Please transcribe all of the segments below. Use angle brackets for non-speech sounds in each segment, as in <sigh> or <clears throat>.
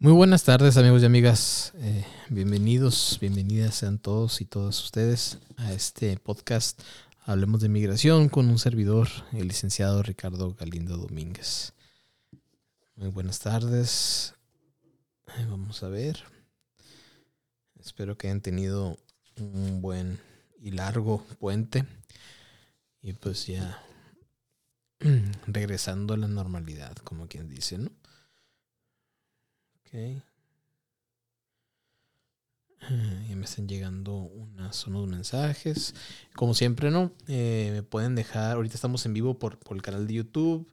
Muy buenas tardes amigos y amigas, eh, bienvenidos, bienvenidas sean todos y todas ustedes a este podcast Hablemos de Migración con un servidor, el licenciado Ricardo Galindo Domínguez. Muy buenas tardes, vamos a ver, espero que hayan tenido un buen y largo puente y pues ya <clears throat> regresando a la normalidad, como quien dice, ¿no? Ok. Ah, ya me están llegando unas, unos mensajes. Como siempre, ¿no? Eh, me pueden dejar. Ahorita estamos en vivo por, el canal de YouTube.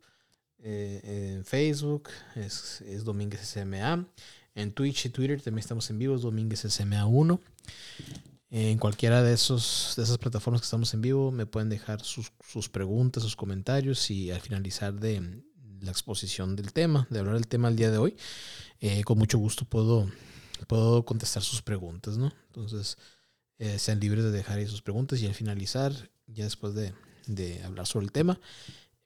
Eh, en Facebook es, es Domínguez SMA. En Twitch y Twitter también estamos en vivo, es Domínguez SMA 1. En cualquiera de, esos, de esas plataformas que estamos en vivo me pueden dejar sus, sus preguntas, sus comentarios y al finalizar de la exposición del tema, de hablar del tema el día de hoy, eh, con mucho gusto puedo, puedo contestar sus preguntas, ¿no? Entonces, eh, sean libres de dejar ahí sus preguntas y al finalizar, ya después de, de hablar sobre el tema,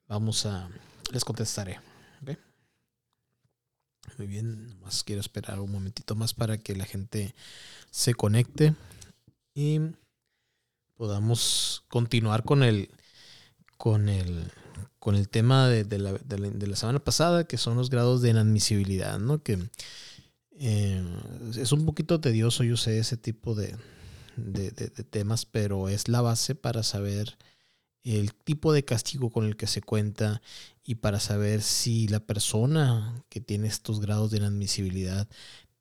vamos a, les contestaré. Muy bien, más quiero esperar un momentito más para que la gente se conecte y podamos continuar con el, con el, con el tema de, la, de, la, semana pasada, que son los grados de inadmisibilidad, ¿no? Que eh, es un poquito tedioso, yo sé, ese tipo de, temas, pero es la base para saber el tipo de castigo con el que se cuenta y para saber si la persona que tiene estos grados de inadmisibilidad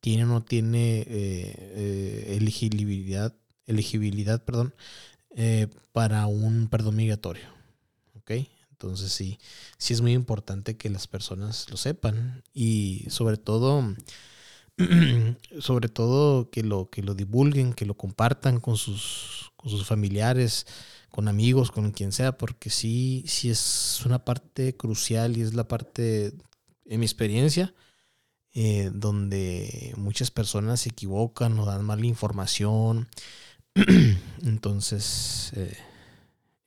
tiene o no tiene eh, eh, elegibilidad, elegibilidad perdón, para un perdón migratorio. ¿ok? Entonces sí, sí es muy importante que las personas lo sepan y sobre todo, <clears throat> sobre todo que lo, que lo divulguen, que lo compartan con sus, con sus familiares, con amigos, con quien sea, porque sí, sí es una parte crucial y es la parte, en mi experiencia, eh, donde muchas personas se equivocan o dan mala información. <clears throat> Entonces, eh,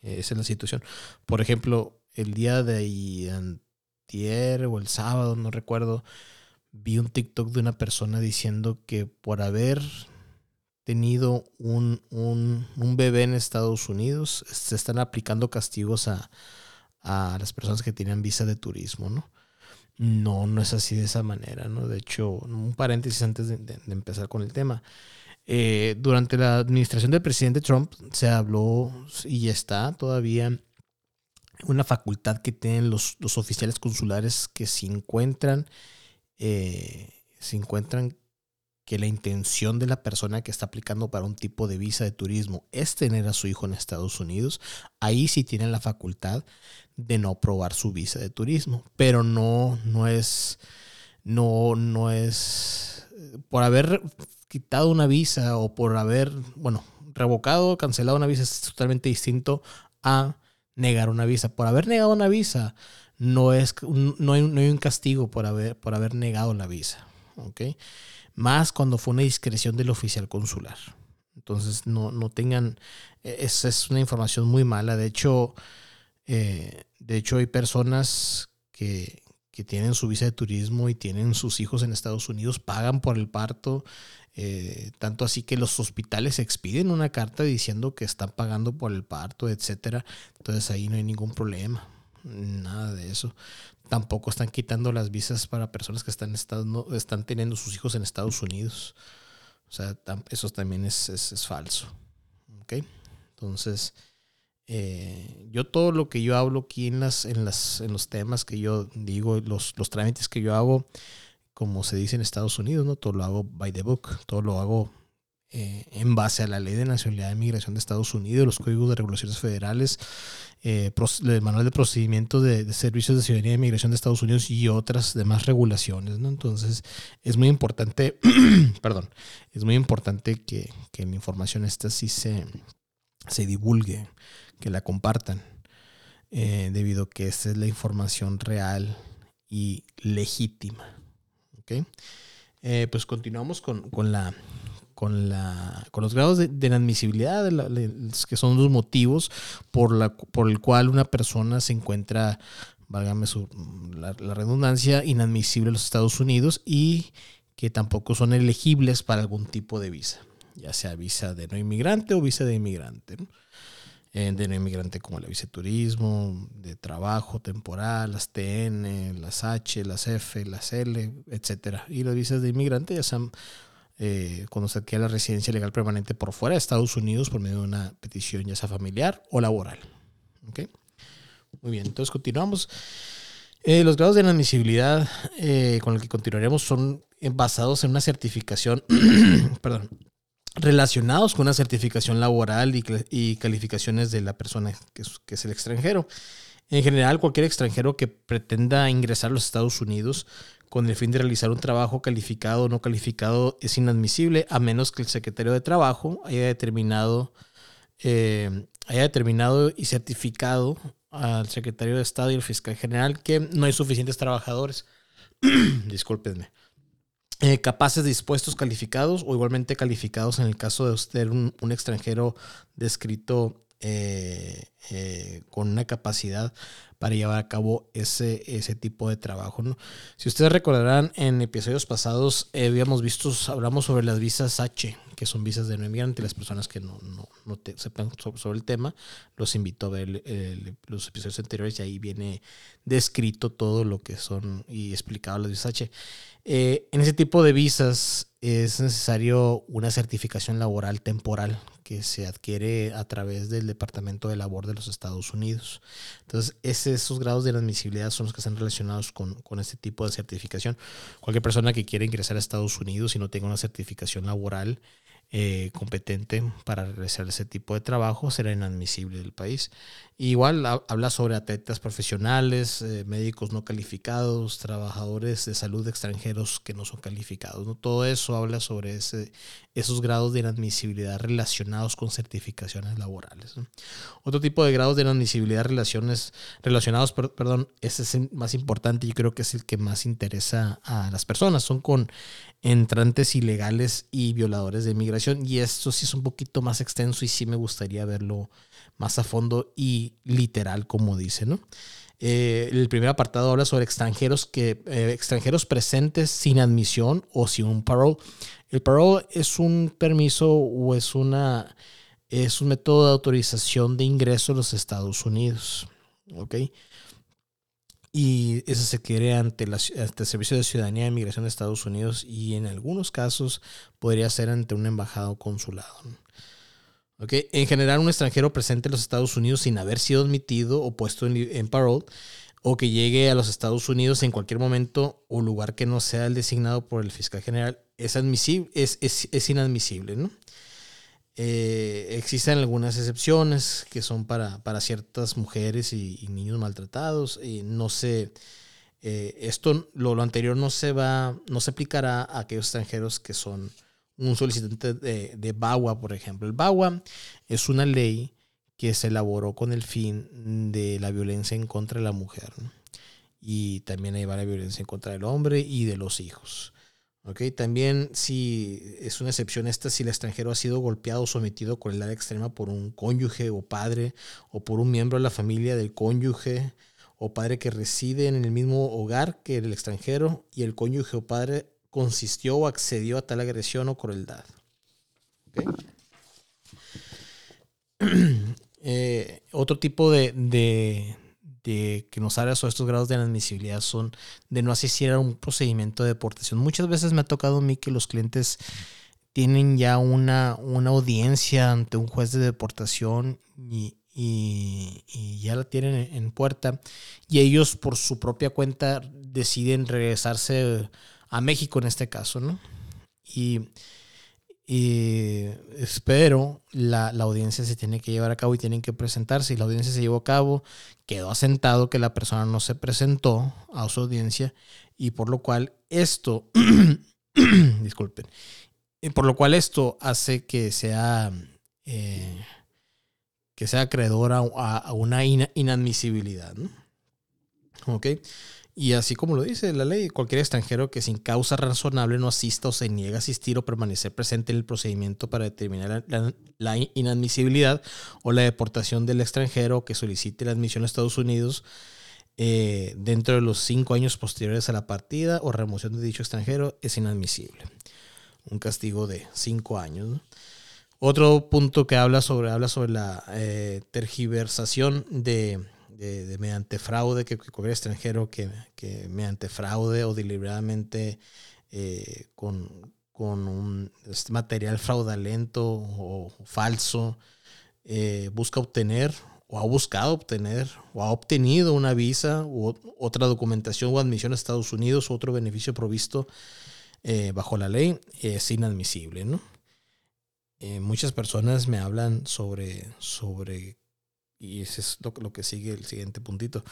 esa es la situación. Por ejemplo, el día de antier o el sábado, no recuerdo, vi un TikTok de una persona diciendo que por haber tenido un, un, bebé en Estados Unidos, se están aplicando castigos a, a, las personas que tienen visa de turismo, ¿no? No, no es así de esa manera, ¿no? De hecho, un paréntesis antes de, empezar con el tema. Eh, durante la administración del presidente Trump se habló y está todavía una facultad que tienen los, oficiales consulares que se encuentran, eh, encuentran que la intención de la persona que está aplicando para un tipo de visa de turismo es tener a su hijo en Estados Unidos, ahí sí tienen la facultad de no aprobar su visa de turismo, pero no, no es, no, no es, por haber quitado una visa o por haber, bueno, revocado cancelado una visa es totalmente distinto a negar una visa. Por haber negado una visa, no, es, no, hay, un castigo por haber, por haber negado la visa. ¿okay? Más cuando fue una discreción del oficial consular. Entonces, no, no tengan. Esa es una información muy mala. De hecho, eh, de hecho hay personas que, que tienen su visa de turismo y tienen sus hijos en Estados Unidos, pagan por el parto eh, tanto así que los hospitales expiden una carta diciendo que están pagando por el parto, etcétera. Entonces ahí no hay ningún problema. Nada de eso. Tampoco están quitando las visas para personas que están, están teniendo sus hijos en Estados Unidos. O sea, eso también es, es, falso. ¿Ok? Entonces, eh, yo todo lo que yo hablo aquí en, las, en, las, en los temas que yo digo, los, los trámites que yo hago, como se dice en Estados Unidos, ¿no? Todo lo hago by the book, todo lo hago eh, en base a la ley de nacionalidad y migración de Estados Unidos, los códigos de regulaciones federales, eh, el manual de procedimiento de, servicios de ciudadanía y migración de Estados Unidos y otras demás regulaciones, ¿no? Entonces, es muy importante, <clears throat> perdón, es muy importante que, que, la información esta sí se, se divulgue, que la compartan, eh, debido a que esta es la información real y legítima. Eh, pues continuamos con, la, con, la, con los grados de, inadmisibilidad, que son los motivos por, la, por el cual una persona se encuentra, válgame su, la, redundancia, inadmisible en los Estados Unidos y que tampoco son elegibles para algún tipo de visa, ya sea visa de no inmigrante o visa de inmigrante. Eh, de no inmigrante como la visa de trabajo temporal, las TN, las H, las F, las L, etc. Y las visas de inmigrante ya sean eh, cuando se adquiere la residencia legal permanente por fuera de Estados Unidos por medio de una petición ya sea familiar o laboral. ¿Okay? Muy bien, entonces continuamos. Eh, los grados de inadmisibilidad con los que continuaremos son basados en una certificación, <clears throat> perdón, relacionados con una certificación laboral y, calificaciones de la persona que es, el extranjero. En general, cualquier extranjero que pretenda ingresar a los Estados Unidos con el fin de realizar un trabajo calificado o no calificado es inadmisible a menos que el secretario de Trabajo haya determinado, eh, haya determinado y certificado al secretario de Estado y al fiscal general que no hay suficientes trabajadores, <clears throat> discúlpenme, eh, capaces, dispuestos, calificados o igualmente calificados en el caso de usted un, extranjero descrito eh, eh, con una capacidad para llevar a cabo ese, ese tipo de trabajo. Si ustedes recordarán, en episodios pasados eh, habíamos visto, hablamos sobre las visas H, que son visas de no inmigrante, las personas que no, no, no sepan sobre, el tema, los invito a ver los episodios anteriores y ahí viene descrito todo lo que son y explicado las visas H. en ese tipo de visas es necesario una certificación laboral temporal que se adquiere a través del Departamento de Labor de los Estados Unidos. Entonces, esos grados de inadmisibilidad son los que están relacionados con, con este tipo de certificación. Cualquier persona que quiera ingresar a Estados Unidos y no tenga una certificación laboral eh, competente para realizar ese tipo de trabajo será inadmisible del país. Igual habla sobre atletas profesionales, eh, médicos no calificados, trabajadores de salud extranjeros que no son calificados. Todo eso habla sobre esos grados de inadmisibilidad relacionados con certificaciones laborales. Otro tipo de grados de inadmisibilidad relaciones, relacionados, perdón, ese es el más importante y creo que es el que más interesa a las personas. Son con entrantes ilegales y violadores de inmigración. Y esto sí es un poquito más extenso y sí me gustaría verlo más a fondo y literal, como dice, ¿no? Eh, el primer apartado habla sobre extranjeros que eh, extranjeros presentes sin admisión o sin un parole. El parole es un permiso o es una es un método de autorización de ingreso a los Estados Unidos. ¿ok? Y eso se quiere ante, el Servicio de Ciudadanía e Inmigración de Estados Unidos y en algunos casos podría ser ante una embajada o consulado. ¿Okay? En general, un extranjero presente en los Estados Unidos sin haber sido admitido o puesto en, parole o que llegue a los Estados Unidos en cualquier momento o lugar que no sea el designado por el fiscal general es, admisible, es, es, es inadmisible. ¿no? Eh, existen algunas excepciones que son para, ciertas mujeres y, niños maltratados. Y no sé, eh, esto, lo, lo, anterior no se va, no se aplicará a aquellos extranjeros que son un solicitante de, de BAWA, por ejemplo. El BAWA es una ley que se elaboró con el fin de la violencia en contra de la mujer. Y también ahí va la violencia en contra del hombre y de los hijos. Okay, también si es una excepción esta si el extranjero ha sido golpeado o sometido con el área extrema por un cónyuge o padre o por un miembro de la familia del cónyuge o padre que reside en el mismo hogar que el extranjero y el cónyuge o padre consistió o accedió a tal agresión o crueldad. <clears throat> Eh, otro tipo de, de que nos habla sobre estos grados de inadmisibilidad son de no asistir a un procedimiento de deportación. Muchas veces me ha tocado a mí que los clientes tienen ya una, una audiencia ante un juez de deportación y, ya la tienen en puerta y ellos por su propia cuenta deciden regresarse a México en este caso, ¿no? Y y espero la, la, audiencia se tiene que llevar a cabo y tienen que presentarse. Y la audiencia se llevó a cabo, quedó asentado que la persona no se presentó a su audiencia y por lo cual esto, <clears throat> disculpen, y por lo cual esto hace que sea, eh, que sea acreedor a, una inadmisibilidad. ¿Ok? Y así como lo dice la ley, cualquier extranjero que sin causa razonable no asista o se niega a asistir o permanecer presente en el procedimiento para determinar la, inadmisibilidad o la deportación del extranjero que solicite la admisión a Estados Unidos eh, dentro de los cinco años posteriores a la partida o remoción de dicho extranjero es inadmisible. Un castigo de cinco años. Otro punto que habla sobre, habla sobre la eh, tergiversación de, mediante fraude, que, cualquier extranjero que, mediante fraude o deliberadamente eh, con, un este, material fraudulento o falso eh, busca obtener o ha buscado obtener o ha obtenido una visa u otra documentación o admisión a Estados Unidos o otro beneficio provisto bajo la ley es inadmisible, ¿no? Eh, muchas personas me hablan sobre, sobre y ese es lo, que sigue el siguiente puntito,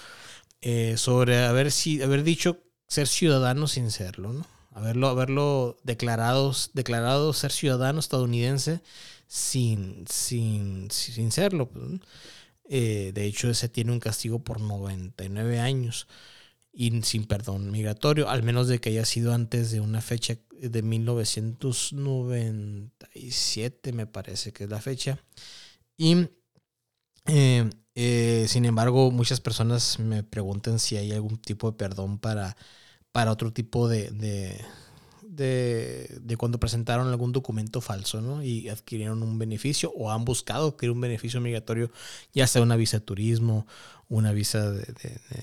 eh, sobre haber, si, haber dicho ser ciudadano sin serlo, ¿no? Haberlo, haberlo declarado, declarado ser ciudadano estadounidense sin, sin, sin serlo. Pues, eh, de hecho, ese tiene un castigo por 99 años y sin perdón migratorio, al menos de que haya sido antes de una fecha de 1997, me parece que es la fecha. Y eh, eh, sin embargo, muchas personas me preguntan si hay algún tipo de perdón para, para otro tipo de, de, cuando presentaron algún documento falso ¿no? y adquirieron un beneficio o han buscado adquirir un beneficio migratorio, ya sea una visa de turismo, una visa de,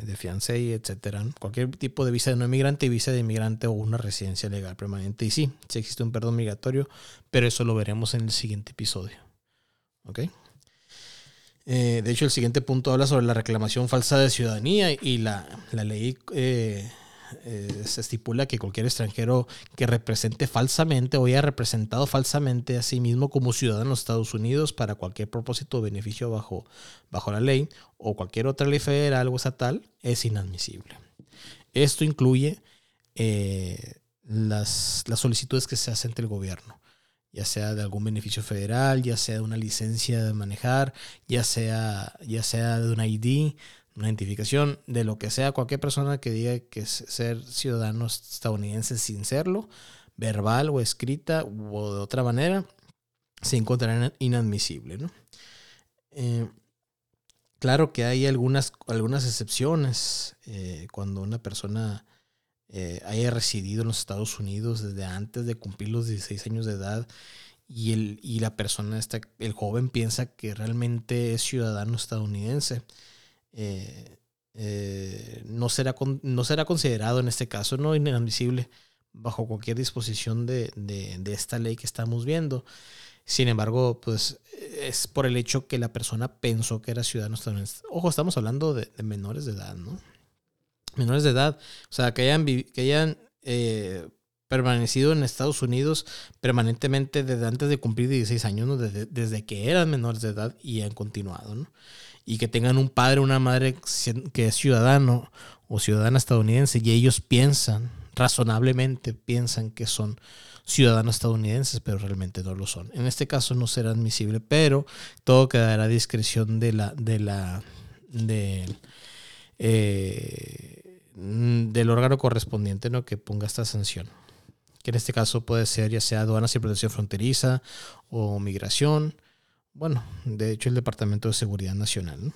de, fiancé, etcétera. Cualquier tipo de visa de no inmigrante, visa de inmigrante o una residencia legal permanente. Y sí, sí existe un perdón migratorio, pero eso lo veremos en el siguiente episodio. ¿Ok? Eh, de hecho, el siguiente punto habla sobre la reclamación falsa de ciudadanía y la, la ley eh, eh, se estipula que cualquier extranjero que represente falsamente o haya representado falsamente a sí mismo como ciudadano de Estados Unidos para cualquier propósito o beneficio bajo, bajo la ley o cualquier otra ley federal o estatal es inadmisible. Esto incluye eh, las, las solicitudes que se hacen ante el gobierno ya sea de algún beneficio federal, ya sea de una licencia de manejar, ya sea, ya sea de un ID, una identificación de lo que sea, cualquier persona que diga que ser ciudadano estadounidense sin serlo, verbal o escrita o de otra manera, se encontrará inadmisible. Eh, claro que hay algunas, algunas excepciones eh, cuando una persona eh, haya residido en los Estados Unidos desde antes de cumplir los 16 años de edad y, el, y la persona, está, el joven piensa que realmente es ciudadano estadounidense eh, eh, no, será no será considerado en este caso no inadmisible bajo cualquier disposición de, esta ley que estamos viendo. Sin embargo, pues es por el hecho que la persona pensó que era ciudadano estadounidense. Ojo, estamos hablando de, menores de edad, ¿no? Menores de edad, o sea, que hayan, que hayan eh, permanecido en Estados Unidos permanentemente desde antes de cumplir 16 años, ¿no? desde, desde que eran menores de edad y han continuado, ¿no? y que tengan un padre o una madre que es ciudadano o ciudadana estadounidense y ellos piensan, razonablemente piensan que son ciudadanos estadounidenses, pero realmente no lo son. En este caso no será admisible, pero todo quedará a discreción de la, de la, de, eh, del órgano correspondiente ¿no? que ponga esta sanción. Que en este caso puede ser ya sea aduanas y protección fronteriza o migración bueno, de hecho el Departamento de Seguridad Nacional.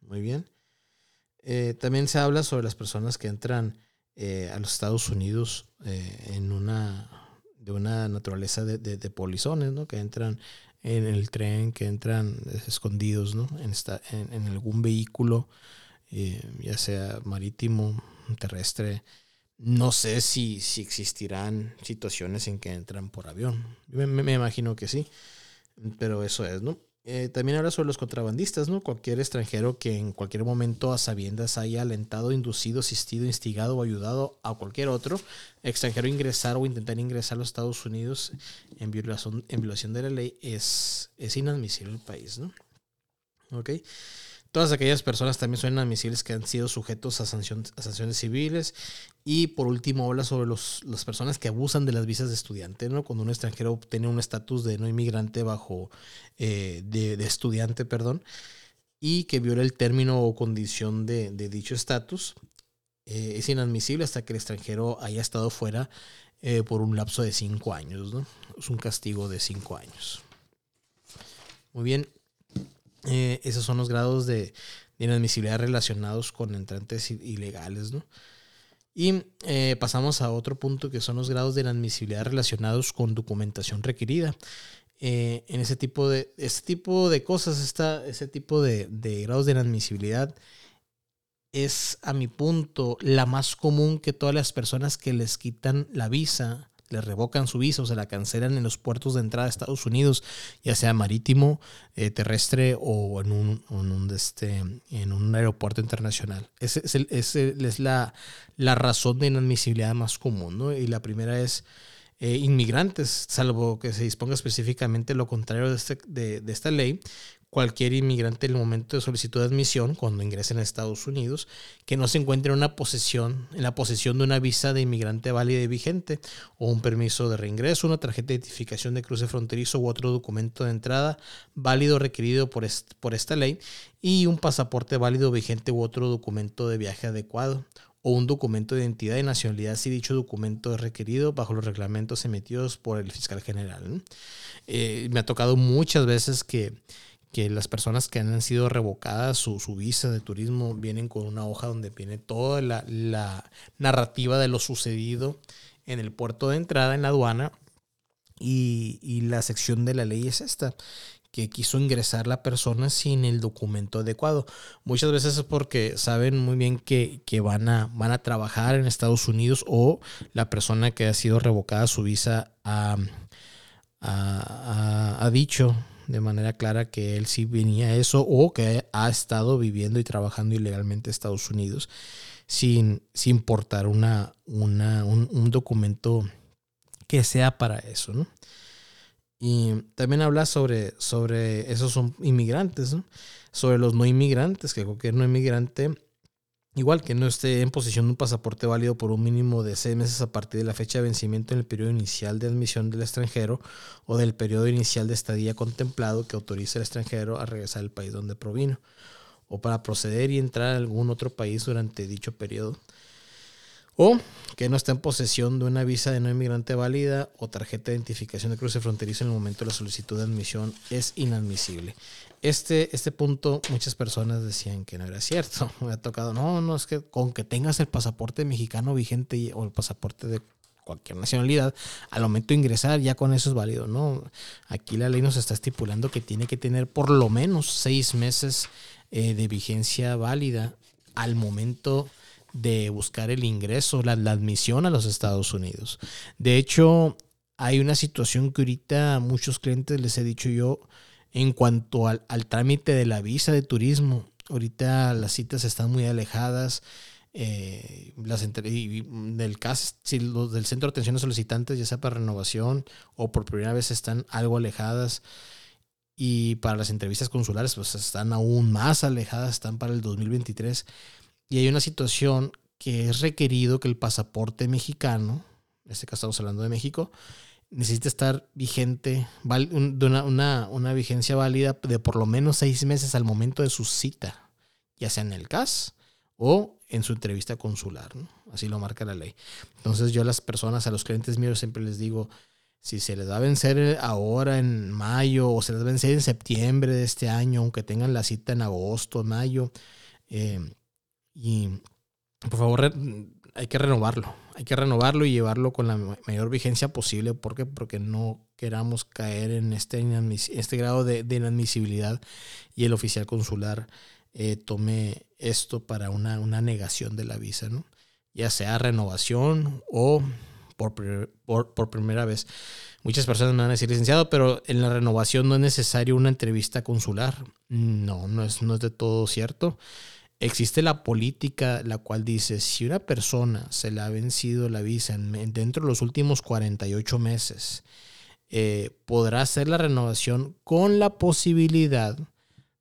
Muy bien. Eh, también se habla sobre las personas que entran eh, a los Estados Unidos eh, en una de una naturaleza de, de, polizones, ¿no? Que entran en el tren, que entran escondidos, ¿no? En, algún vehículo, ya sea marítimo, terrestre. No sé si, si existirán situaciones en que entran por avión. Me, me imagino que sí. Pero eso es, ¿no? Eh, también habla sobre los contrabandistas, ¿no? Cualquier extranjero que en cualquier momento a sabiendas haya alentado, inducido, asistido, instigado o ayudado a cualquier otro extranjero a ingresar o intentar ingresar a los Estados Unidos en violación, en violación de la ley es, es inadmisible el país, ¿no? ¿Ok? Todas aquellas personas también son inadmisibles que han sido sujetos a, sanciones civiles. Y por último, habla sobre los, las personas que abusan de las visas de estudiante, ¿no? Cuando un extranjero obtiene un estatus de no inmigrante bajo, eh, de, estudiante, perdón, y que viola el término o condición de, dicho estatus, eh, es inadmisible hasta que el extranjero haya estado fuera eh, por un lapso de cinco años, ¿no? Es un castigo de cinco años. Muy bien, eh, esos son los grados de, inadmisibilidad relacionados con entrantes ilegales. ¿no? Y eh, pasamos a otro punto que son los grados de inadmisibilidad relacionados con documentación requerida. Eh, en ese tipo de, este tipo de cosas, está, ese tipo de, de grados de inadmisibilidad es, a mi punto, la más común que todas las personas que les quitan la visa le revocan su visa o se la cancelan en los puertos de entrada a Estados Unidos, ya sea marítimo, eh, terrestre o en un, en un, este, aeropuerto internacional. Esa es, es, la, la, razón de inadmisibilidad más común. ¿no? Y la primera es eh, inmigrantes, salvo que se disponga específicamente lo contrario de, este, de esta ley, cualquier inmigrante en el momento de solicitud de admisión, cuando ingresen a Estados Unidos, que no se encuentre en una posesión, en la posesión de una visa de inmigrante válida y vigente, o un permiso de reingreso, una tarjeta de identificación de cruce fronterizo u otro documento de entrada válido requerido por, por esta ley, y un pasaporte válido vigente u otro documento de viaje adecuado, o un documento de identidad y nacionalidad si dicho documento es requerido bajo los reglamentos emitidos por el fiscal general. Eh, me ha tocado muchas veces que que las personas que han sido revocadas su, visa de turismo vienen con una hoja donde viene toda la, narrativa de lo sucedido en el puerto de entrada, en la aduana, y, la sección de la ley es esta, que quiso ingresar la persona sin el documento adecuado. Muchas veces es porque saben muy bien que, van, a, van a trabajar en Estados Unidos o la persona que ha sido revocada su visa ha, ha dicho de manera clara que él sí venía a eso o que ha estado viviendo y trabajando ilegalmente en Estados Unidos sin, sin portar una, una, un, documento que sea para eso, ¿no? Y también habla sobre, sobre esos inmigrantes, ¿no? sobre los no inmigrantes, que cualquier no inmigrante Igual que no esté en posesión de un pasaporte válido por un mínimo de seis meses a partir de la fecha de vencimiento en el periodo inicial de admisión del extranjero o del periodo inicial de estadía contemplado que autorice al extranjero a regresar al país donde provino, o para proceder y entrar a algún otro país durante dicho periodo o que no está en posesión de una visa de no inmigrante válida o tarjeta de identificación de cruce fronterizo en el momento de la solicitud de admisión es inadmisible. Este, este punto muchas personas decían que no era cierto. <laughs> Me ha tocado, no, no, es que con que tengas el pasaporte mexicano vigente o el pasaporte de cualquier nacionalidad, al momento ingresar ya con eso es válido, ¿no? Aquí la ley nos está estipulando que tiene que tener por lo menos seis meses eh, de vigencia válida al momento de buscar el ingreso, la, admisión a los Estados Unidos. De hecho, hay una situación que ahorita a muchos clientes les he dicho yo en cuanto al, trámite de la visa de turismo. Ahorita las citas están muy alejadas. Eh, las del CAS, si los del centro de atención a solicitantes, ya sea para renovación o por primera vez están algo alejadas. Y para las entrevistas consulares, pues están aún más alejadas, están para el 2023 y hay una situación que es requerido que el pasaporte mexicano, en este caso estamos hablando de México, necesita estar vigente, una, una, vigencia válida de por lo menos seis meses al momento de su cita, ya sea en el CAS o en su entrevista consular. Así lo marca la ley. Entonces yo a las personas, a los clientes míos siempre les digo, si se les va a vencer ahora en mayo o se les va a vencer en septiembre de este año, aunque tengan la cita en agosto, mayo, eh, y por favor, hay que renovarlo. Hay que renovarlo y llevarlo con la mayor vigencia posible. ¿Por qué? Porque no queramos caer en este, este grado de, inadmisibilidad y el oficial consular eh, tome esto para una, negación de la visa, ¿no? Ya sea renovación o por, por, primera vez. Muchas personas me van a decir, licenciado, pero en la renovación no es necesario una entrevista consular. No, no es, no es de todo cierto existe la política la cual dice si una persona se le ha vencido la visa dentro de los últimos 48 meses, eh, podrá hacer la renovación con la posibilidad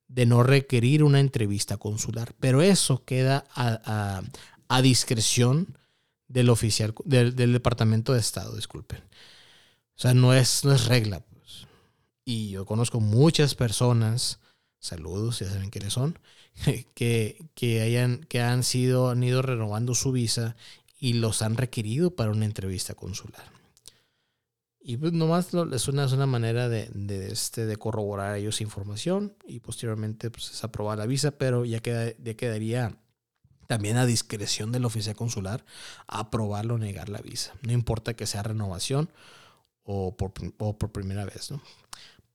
de no requerir una entrevista consular. Pero eso queda a, discreción del oficial, del, Departamento de Estado, disculpen. O sea, no es, no es regla. Pues. Y yo conozco muchas personas, saludos, ya saben quiénes son, <laughs> que, hayan, que han, sido, han ido renovando su visa y los han requerido para una entrevista consular. Y pues nomás es una, es una manera de, este, de corroborar a ellos información y posteriormente pues, es aprobar la visa, pero ya, queda, ya quedaría también a discreción del oficial consular aprobarlo o negar la visa. No importa que sea renovación o por, por primera vez. ¿no?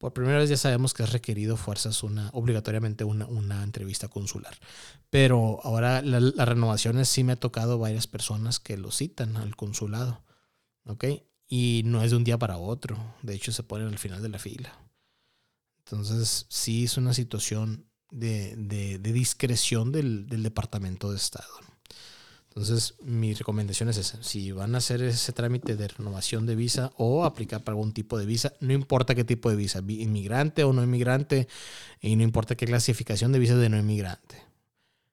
Por primera vez ya sabemos que es requerido fuerzas una, obligatoriamente una, una entrevista consular. Pero ahora las renovaciones sí me ha tocado varias personas que lo citan al consulado. ¿Ok? Y no es de un día para otro. De hecho, se ponen al final de la fila. Entonces, sí es una situación de, de, discreción del, del, Departamento de Estado. Entonces, mi recomendación es esa. Si van a hacer ese trámite de renovación de visa o aplicar para algún tipo de visa, no importa qué tipo de visa, inmigrante o no inmigrante, y no importa qué clasificación de visa de no inmigrante.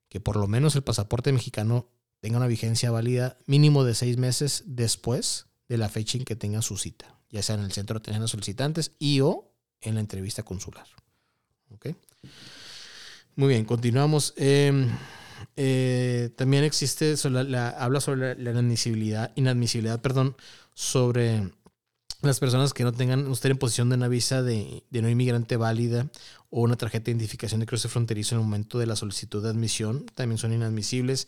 Que por lo menos el pasaporte mexicano tenga una vigencia válida mínimo de seis meses después de la fecha en que tengan su cita, ya sea en el centro de atención a solicitantes y o en la entrevista consular. ¿Ok? Muy bien, continuamos. Em, eh, también existe, la, habla sobre la, inadmisibilidad, inadmisibilidad, perdón, sobre las personas que no tengan, usted en posición de una visa de, no inmigrante válida o una tarjeta de identificación de cruce fronterizo en el momento de la solicitud de admisión, también son inadmisibles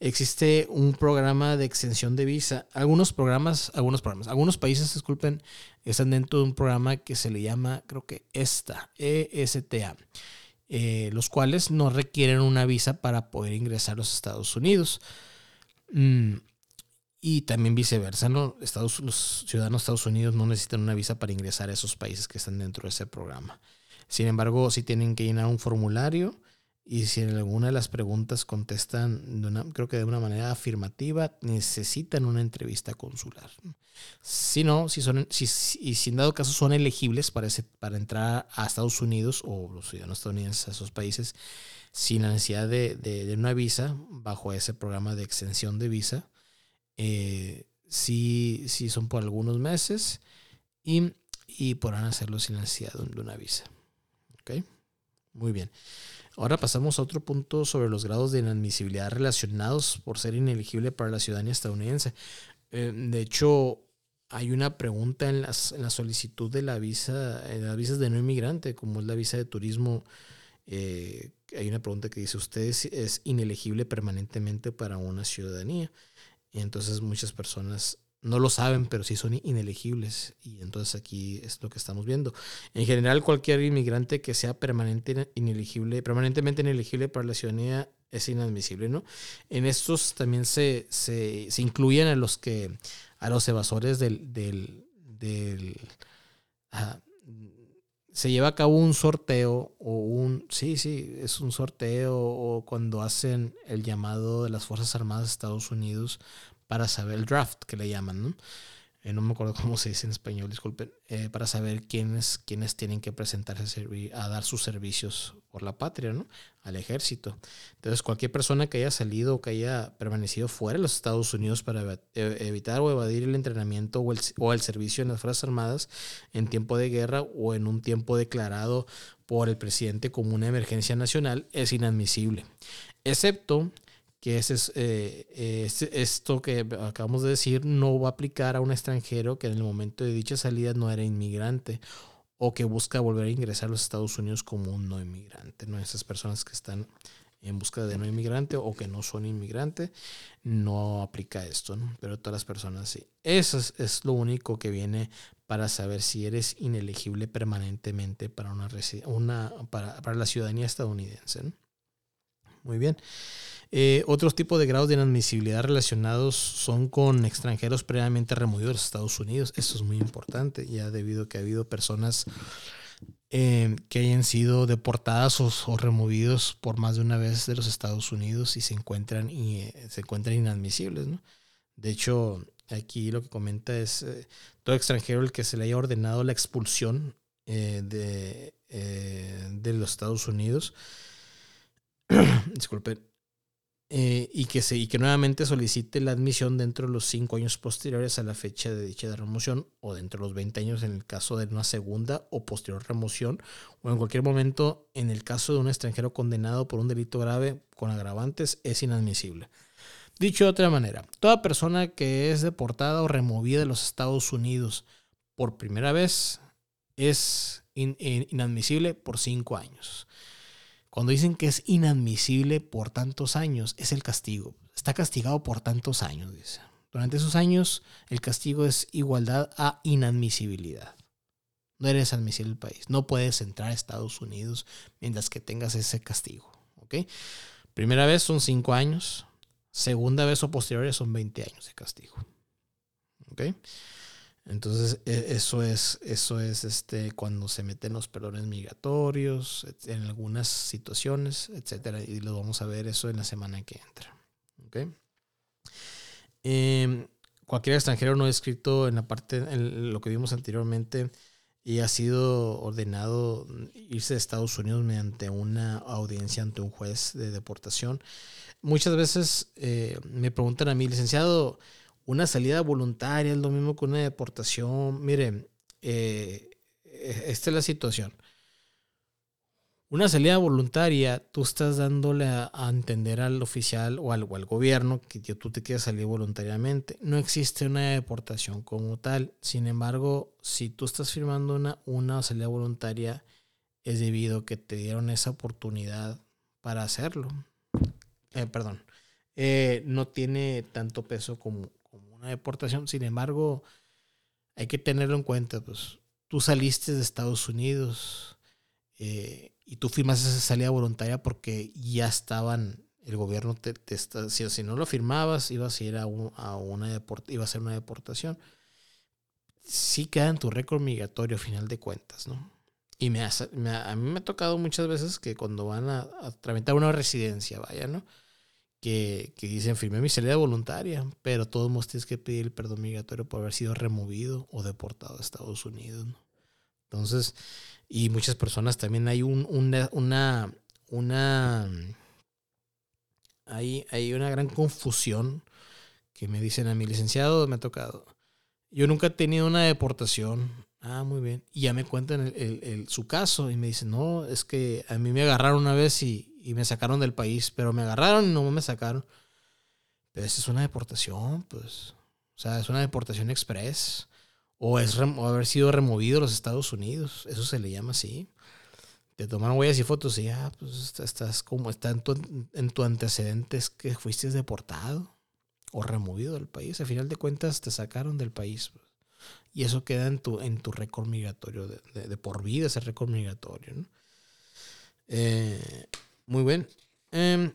existe un programa de extensión de visa. Algunos programas, algunos programas, algunos países, disculpen, están dentro de un programa que se le llama, creo que ESTA, ESTA, eh, los cuales no requieren una visa para poder ingresar a los Estados Unidos. Mm, y también viceversa, ¿no? Estados, los ciudadanos de Estados Unidos no necesitan una visa para ingresar a esos países que están dentro de ese programa. Sin embargo, sí tienen que llenar un formulario y si en alguna de las preguntas contestan, de una, creo que de una manera afirmativa, necesitan una entrevista consular. Si no, si son, si, y si en dado caso son elegibles para, ese, para entrar a Estados Unidos o los ciudadanos estadounidenses a esos países sin la necesidad de, de, una visa bajo ese programa de extensión de visa, eh, si, si son por algunos meses y, y podrán hacerlo sin necesidad de una visa. ¿Ok? Muy bien. Ahora pasamos a otro punto sobre los grados de inadmisibilidad relacionados por ser ineligible para la ciudadanía estadounidense. Eh, de hecho, hay una pregunta en, las, la solicitud de la visa, en las visas de no inmigrante, como es la visa de turismo. Eh, hay una pregunta que dice, ¿usted es, inelegible permanentemente para una ciudadanía? Y entonces muchas personas no lo saben, pero sí son inelegibles. Y entonces aquí es lo que estamos viendo. En general, cualquier inmigrante que sea permanente inelegible, permanentemente inelegible para la ciudadanía es inadmisible, ¿no? En estos también se, se, incluyen a los que, a los evasores del, del, del se lleva a cabo un sorteo o un, sí, sí, es un sorteo o cuando hacen el llamado de las Fuerzas Armadas de Estados Unidos para saber el draft que le llaman, ¿no? Eh, no me acuerdo cómo se dice en español, disculpen, eh, para saber quiénes, tienen que presentarse a dar sus servicios por la patria, ¿no? Al ejército. Entonces, cualquier persona que haya salido o que haya permanecido fuera de los Estados Unidos para e, evitar o evadir el entrenamiento o el, o el servicio en las Fuerzas Armadas en tiempo de guerra o en un tiempo declarado por el presidente como una emergencia nacional es inadmisible, excepto que es, eh, esto que acabamos de decir no va a aplicar a un extranjero que en el momento de dicha salida no era inmigrante o que busca volver a ingresar a los Estados Unidos como un no inmigrante. ¿no? Esas personas que están en busca de no inmigrante o que no son inmigrante, no aplica esto, ¿no? pero todas las personas sí. Eso es, lo único que viene para saber si eres inelegible permanentemente para, una, una para, para la ciudadanía estadounidense. Muy bien. Eh, otros tipos de grados de inadmisibilidad relacionados son con extranjeros previamente removidos de los Estados Unidos. Esto es muy importante, ya debido a que ha habido personas eh, que hayan sido deportadas o, removidos por más de una vez de los Estados Unidos y se encuentran, y, eh, se encuentran inadmisibles. De hecho, aquí lo que comenta es todo extranjero el que se le haya ordenado la expulsión de, de los Estados Unidos. <clears throat> Disculpen, eh, y, que se, y que nuevamente solicite la admisión dentro de los cinco años posteriores a la fecha de dicha remoción o dentro de los 20 años en el caso de una segunda o posterior remoción o en cualquier momento en el caso de un extranjero condenado por un delito grave con agravantes es inadmisible. Dicho de otra manera, toda persona que es deportada o removida de los Estados Unidos por primera vez es inadmisible por cinco años. Cuando dicen que es inadmisible por tantos años, es el castigo. Está castigado por tantos años, dice. Durante esos años, el castigo es igualdad a inadmisibilidad. No eres admisible el país. No puedes entrar a Estados Unidos mientras que tengas ese castigo. ¿ok? Primera vez son cinco años. Segunda vez o posteriores son 20 años de castigo. ¿Ok? Entonces, e, eso es, eso es este, cuando se meten los perdones migratorios, en algunas situaciones, etcétera. Y lo vamos a ver eso en la semana que entra. ¿Okay? Em, cualquier extranjero no escrito en la parte, en lo que vimos anteriormente, y ha sido ordenado irse a Estados Unidos mediante una audiencia ante un juez de deportación. Muchas veces eh, me preguntan a mí, licenciado, una salida voluntaria es lo mismo que una deportación. Miren, eh, e-, esta es la situación. Una salida voluntaria, tú estás dándole a, entender al oficial o al, al, gobierno que tú te quieres salir voluntariamente. No existe una deportación como tal. Sin embargo, si tú estás firmando una, una salida voluntaria, es debido a que te dieron esa oportunidad para hacerlo. Eh, perdón. Eh, no tiene tanto peso como, una deportación. Sin embargo, hay que tenerlo en cuenta. Pues tú saliste de Estados Unidos eh, y tú firmaste esa salida voluntaria porque ya estaban, el gobierno te, está, si, no lo firmabas, ibas a ir a, una iba a ser una deportación. Sí queda en tu récord migratorio a final de cuentas, ¿no? Y me, a mí me ha tocado muchas veces que cuando van a, a tramitar una residencia, vaya, ¿no? Que, dicen firmé mi salida voluntaria, pero todos modos tienes que pedir el perdón migratorio por haber sido removido o deportado a Estados Unidos. Entonces, y muchas personas también hay un, una, una, una hay, hay una gran confusión que me dicen a mi licenciado, me ha tocado. Yo nunca he tenido una deportación. Ah, muy bien. Y ya me cuentan el, el, su caso y me dicen, no, es que a mí me agarraron una vez y, y me sacaron del país, pero me agarraron y no me sacaron. Pero esa es una deportación, pues. O sea, es una deportación express. O es haber sido removido a los Estados Unidos. Eso se le llama así. Te tomaron huellas y fotos y ya, pues estás como está en tu, en tu antecedentes que fuiste deportado o removido del país. Al final de cuentas te sacaron del país. Pues. Y eso queda en tu, en tu récord migratorio de, de, por vida, ese récord migratorio. ¿no? Eh, muy bien. Em,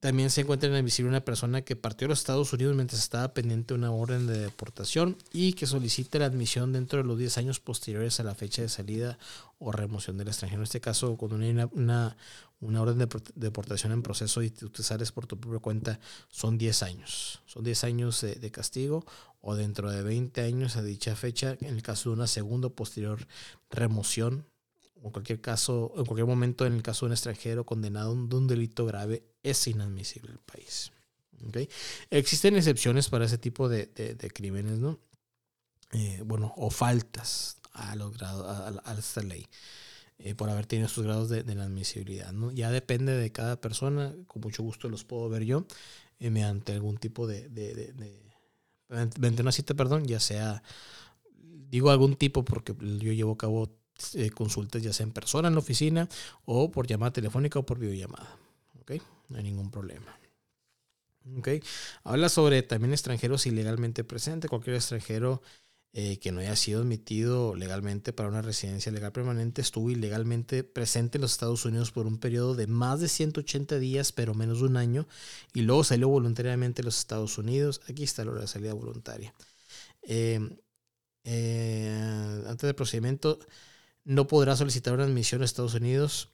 también se encuentra inadmisible una persona que partió a los Estados Unidos mientras estaba pendiente de una orden de deportación y que solicite la admisión dentro de los 10 años posteriores a la fecha de salida o remoción del extranjero. En este caso, cuando una, una, una orden de deportación en proceso y tú te sales por tu propia cuenta, son 10 años. Son 10 años de, de castigo o dentro de 20 años a dicha fecha, en el caso de una segunda posterior remoción en cualquier caso, en cualquier momento, en el caso de un extranjero condenado de un delito grave, es inadmisible el país. ¿Okay? Existen excepciones para ese tipo de, de, crímenes, ¿no? Eh, bueno, o faltas a, los grados, a, esta ley. Eh, por haber tenido estos grados de, de inadmisibilidad. ¿no? Ya depende de cada persona, con mucho gusto los puedo ver yo, eh, mediante algún tipo de, de, mediante una cita, perdón, ya sea, digo algún tipo porque yo llevo a cabo eh, consultas ya sea en persona en la oficina o por llamada telefónica o por videollamada. ¿Ok? No hay ningún problema. ¿Ok? Habla sobre también extranjeros ilegalmente presentes. Cualquier extranjero eh, que no haya sido admitido legalmente para una residencia legal permanente estuvo ilegalmente presente en los Estados Unidos por un periodo de más de 180 días, pero menos de un año, y luego salió voluntariamente a los Estados Unidos. Aquí está la hora de salida voluntaria. Eh, antes del procedimiento, no podrá solicitar una admisión a Estados Unidos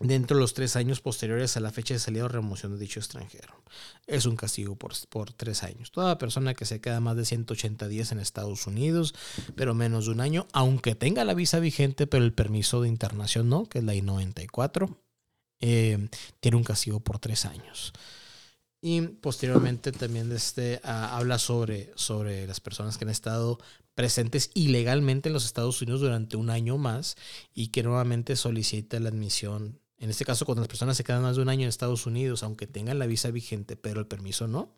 dentro de los tres años posteriores a la fecha de salida o remoción de dicho extranjero. Es un castigo por, por, tres años. Toda persona que se queda más de 180 días en Estados Unidos, pero menos de un año, aunque tenga la visa vigente, pero el permiso de internación no, que es la I-94, eh, tiene un castigo por tres años. Y posteriormente también este, ah, habla sobre, sobre las personas que han estado presentes ilegalmente en los Estados Unidos durante un año más y que nuevamente solicita la admisión. En este caso, cuando las personas se quedan más de un año en Estados Unidos, aunque tengan la visa vigente, pero el permiso no,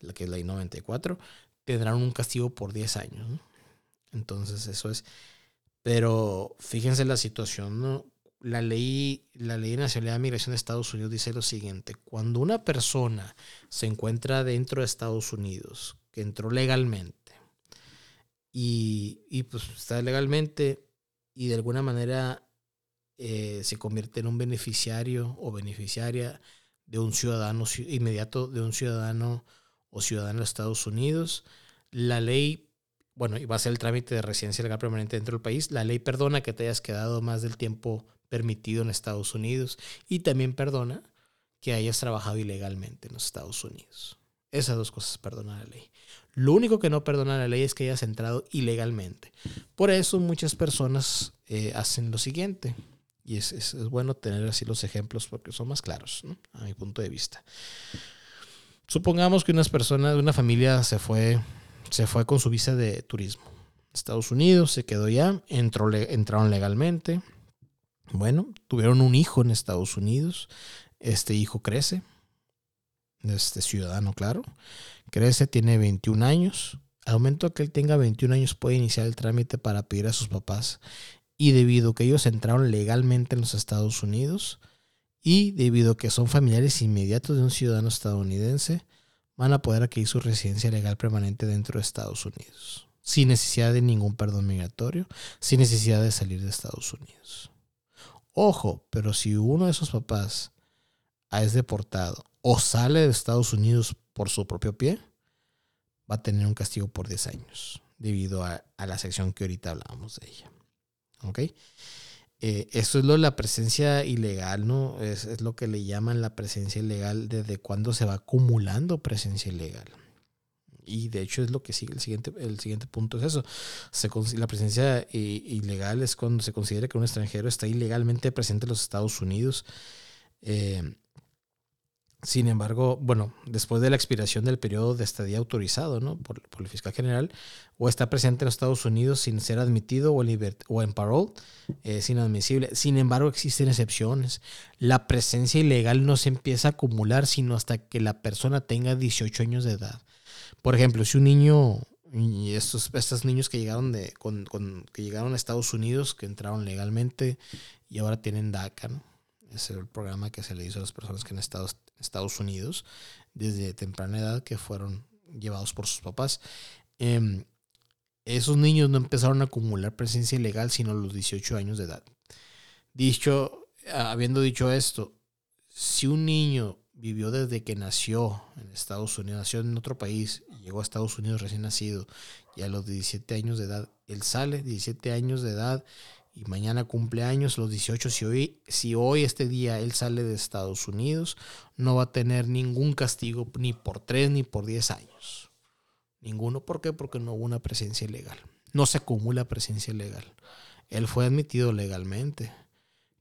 la que es la I-94, tendrán un castigo por 10 años. Entonces, eso es. Pero fíjense la situación. La ley, la ley de nacionalidad de migración de Estados Unidos dice lo siguiente: cuando una persona se encuentra dentro de Estados Unidos, que entró legalmente, y, y pues está legalmente, y de alguna manera eh, se convierte en un beneficiario o beneficiaria de un ciudadano inmediato, de un ciudadano o ciudadano de Estados Unidos, la ley, bueno, y va a ser el trámite de residencia legal permanente dentro del país, la ley perdona que te hayas quedado más del tiempo permitido en Estados Unidos y también perdona que hayas trabajado ilegalmente en los Estados Unidos. Esas dos cosas perdona la ley. Lo único que no perdona la ley es que hayas entrado ilegalmente. Por eso muchas personas eh, hacen lo siguiente. Y es, bueno tener así los ejemplos porque son más claros, a mi punto de vista. Supongamos que unas personas, una familia se fue, se fue con su visa de turismo. Estados Unidos se quedó ya, entró, entraron legalmente. Bueno, tuvieron un hijo en Estados Unidos. Este hijo crece, este ciudadano, claro. Crece, tiene 21 años. Al momento que él tenga 21 años puede iniciar el trámite para pedir a sus papás y debido a que ellos entraron legalmente en los Estados Unidos y debido a que son familiares inmediatos de un ciudadano estadounidense, van a poder adquirir su residencia legal permanente dentro de Estados Unidos, sin necesidad de ningún perdón migratorio, sin necesidad de salir de Estados Unidos. Ojo, pero si uno de esos papás es deportado o sale de Estados Unidos por su propio pie, va a tener un castigo por 10 años, debido a, a la sección que ahorita hablábamos de ella. ¿Ok? Eh, eso es lo la presencia ilegal, ¿no? Es, lo que le llaman la presencia ilegal, desde cuándo se va acumulando presencia ilegal. Y de hecho es lo que sigue el siguiente, el siguiente punto es eso. La presencia ilegal es cuando se considera que un extranjero está ilegalmente presente en los Estados Unidos. Eh, sin embargo, bueno, después de la expiración del periodo de estadía autorizado ¿no? por, el fiscal general, o está presente en los Estados Unidos sin ser admitido o, o en parole, es inadmisible. Sin embargo, existen excepciones. La presencia ilegal no se empieza a acumular sino hasta que la persona tenga 18 años de edad. Por ejemplo, si un niño, y estos, estos niños que llegaron, de, con, que llegaron a Estados Unidos, que entraron legalmente y ahora tienen DACA, ¿no? es el programa que se le hizo a las personas que han estado Estados Unidos desde temprana edad que fueron llevados por sus papás. Em, esos niños no empezaron a acumular presencia ilegal sino a los 18 años de edad. Dicho, habiendo dicho esto, si un niño vivió desde que nació en Estados Unidos, nació en otro país, llegó a Estados Unidos recién nacido y a los 17 años de edad, él sale, 17 años de edad, y mañana cumpleaños, los 18, si hoy, si hoy este día él sale de Estados Unidos, no va a tener ningún castigo ni por 3 ni por 10 años. Ninguno, ¿por qué? Porque no hubo una presencia ilegal. No se acumula presencia ilegal. Él fue admitido legalmente.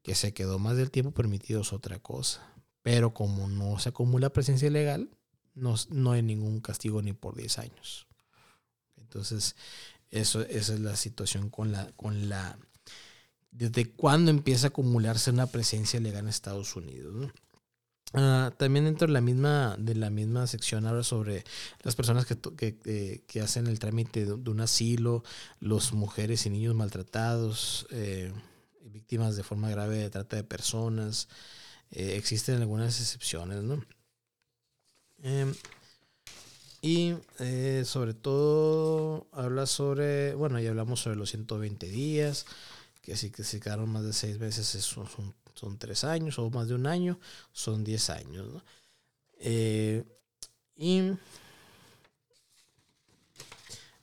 Que se quedó más del tiempo permitido es otra cosa. Pero como no se acumula presencia ilegal, no, no hay ningún castigo ni por 10 años. Entonces, eso, esa es la situación con la, con la desde cuándo empieza a acumularse una presencia legal en Estados Unidos. Ah, también dentro de la misma de la misma sección habla sobre las personas que, que, que hacen el trámite de, un asilo, los mujeres y niños maltratados, eh, víctimas de forma grave de trata de personas. Eh, existen algunas excepciones. Em, y eh, sobre todo habla sobre, bueno, ya hablamos sobre los 120 días, que si que se quedaron más de seis meses son, son, tres años, o más de un año, son diez años. Eh, y,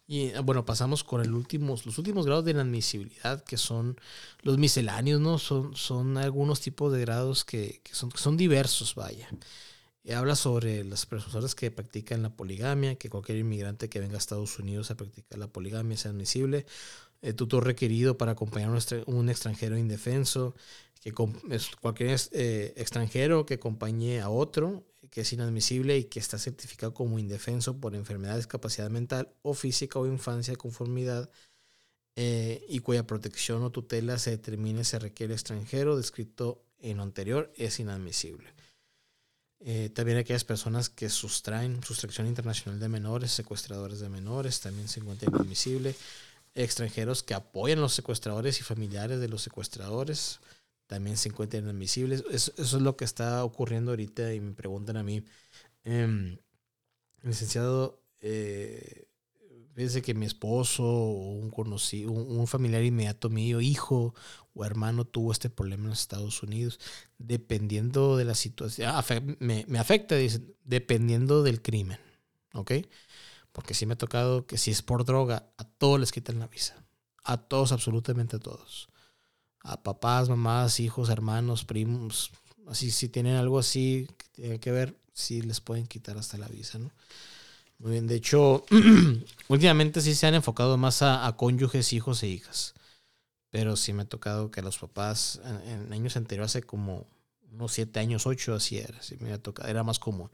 y, bueno, pasamos con el últimos, los últimos grados de inadmisibilidad, que son los misceláneos, ¿no? Son, son algunos tipos de grados que, que son, son diversos, vaya. Habla sobre las personas que practican la poligamia, que cualquier inmigrante que venga a Estados Unidos a practicar la poligamia es admisible el tutor requerido para acompañar a un extranjero indefenso, que cualquier eh, extranjero que acompañe a otro que es inadmisible y que está certificado como indefenso por enfermedad, discapacidad mental o física o infancia de conformidad eh, y cuya protección o tutela se determine se requiere extranjero descrito en lo anterior es inadmisible. Eh, también aquellas personas que sustraen sustracción internacional de menores, secuestradores de menores, también se encuentra inadmisible. Extranjeros que apoyan a los secuestradores y familiares de los secuestradores también se encuentran inadmisibles. Eso, es lo que está ocurriendo ahorita y me preguntan a mí, em, licenciado, eh, que mi esposo o un conocido, un, familiar inmediato mío, hijo o hermano tuvo este problema en los Estados Unidos, dependiendo de la situación, me, me afecta, dicen, dependiendo del crimen, ¿ok? Porque sí me ha tocado que si es por droga, a todos les quitan la visa, a todos, absolutamente a todos, a papás, mamás, hijos, hermanos, primos, así si tienen algo así que tiene que ver, sí les pueden quitar hasta la visa, ¿no? Muy bien, de hecho, <clears throat> últimamente sí se han enfocado más a, cónyuges, hijos e hijas. Pero sí me ha tocado que los papás en, años anteriores, hace como unos siete años, ocho, así era, sí me ha tocado, era más común.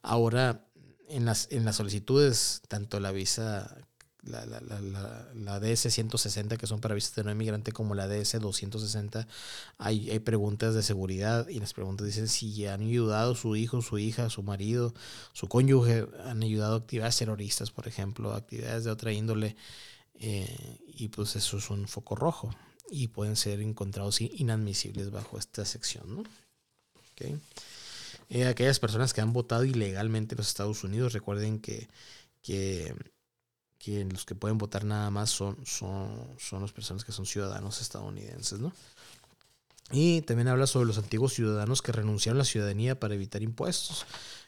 Ahora, en las, en las solicitudes, tanto la visa la, la, la, la, DS 160 que son para visas de no inmigrante como la DS 260 hay, hay preguntas de seguridad y las preguntas dicen si han ayudado su hijo, su hija, su marido, su cónyuge, han ayudado a actividades terroristas, por ejemplo, actividades de otra índole eh, y pues eso es un foco rojo y pueden ser encontrados inadmisibles bajo esta sección. ¿no? Okay. Eh, aquellas personas que han votado ilegalmente en los Estados Unidos, recuerden que, que los que pueden votar nada más son, son, son las personas que son ciudadanos estadounidenses, ¿no? Y también habla sobre los antiguos ciudadanos que renunciaron a la ciudadanía para evitar impuestos.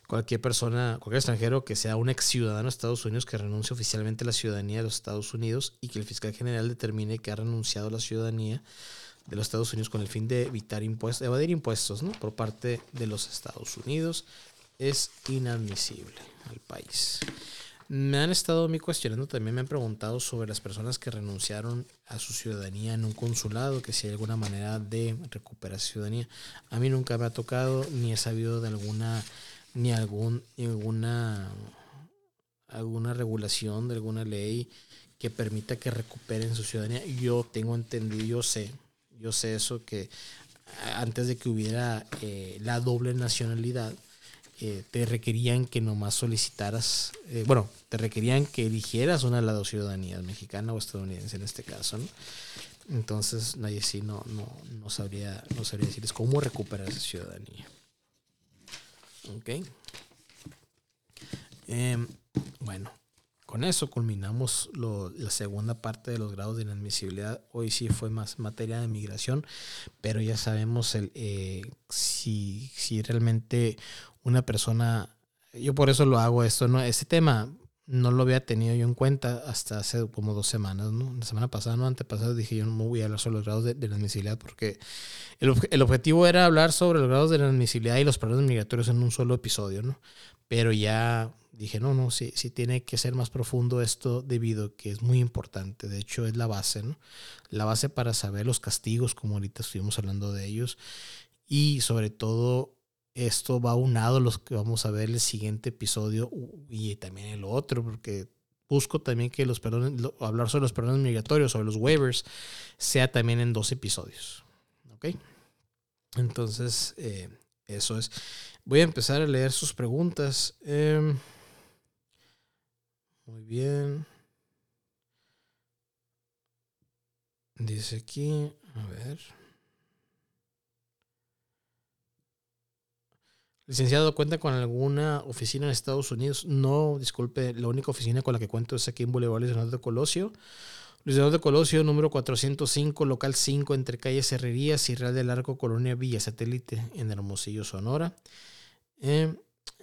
Cualquier persona, cualquier extranjero que sea un ex ciudadano de Estados Unidos que renuncie oficialmente a la ciudadanía de los Estados Unidos y que el fiscal general determine que ha renunciado a la ciudadanía de los Estados Unidos con el fin de evitar impuestos, evadir impuestos, ¿no? Por parte de los Estados Unidos es inadmisible al país. Me han estado a cuestionando, también me han preguntado sobre las personas que renunciaron a su ciudadanía en un consulado, que si hay alguna manera de recuperar ciudadanía. A mí nunca me ha tocado, ni he sabido de alguna, ni algún, alguna, alguna regulación, de alguna ley que permita que recuperen su ciudadanía. Yo tengo entendido, yo sé, yo sé eso, que antes de que hubiera eh, la doble nacionalidad, te requerían que nomás solicitaras, eh, bueno, te requerían que eligieras una de las dos ciudadanías, mexicana o estadounidense en este caso, ¿no? Entonces, nadie sí no, no, no, sabría, no sabría decirles cómo recuperar esa ciudadanía. Ok. Em, bueno, con eso culminamos la segunda parte de los grados de inadmisibilidad. Hoy sí fue más materia de migración, pero ya sabemos el, eh, si, si realmente una persona, yo por eso lo hago esto, ¿no? Este tema no lo había tenido yo en cuenta hasta hace como dos semanas, ¿no? La semana pasada, no antepasada, dije yo no me voy a hablar sobre los grados de, la admisibilidad porque el, el, objetivo era hablar sobre los grados de la y los problemas migratorios en un solo episodio, ¿no? Pero ya dije, no, no, sí, sí tiene que ser más profundo esto debido a que es muy importante. De hecho, es la base, ¿no? La base para saber los castigos, como ahorita estuvimos hablando de ellos, y sobre todo esto va unado a los que vamos a ver el siguiente episodio y también el otro, porque busco también que los perdones, hablar sobre los perdones migratorios, sobre los waivers, sea también en dos episodios. ¿Ok? Entonces, eh, eso es. Voy a empezar a leer sus preguntas. Em, muy bien. Dice aquí, a ver. Licenciado, ¿cuenta con alguna oficina en Estados Unidos? No, disculpe, la única oficina con la que cuento es aquí en Boulevard Luis de Colosio. Luis de Colosio, número 405, local 5, entre calles Herrerías y Real del Arco, Colonia Villa Satélite, en Hermosillo, Sonora. Eh,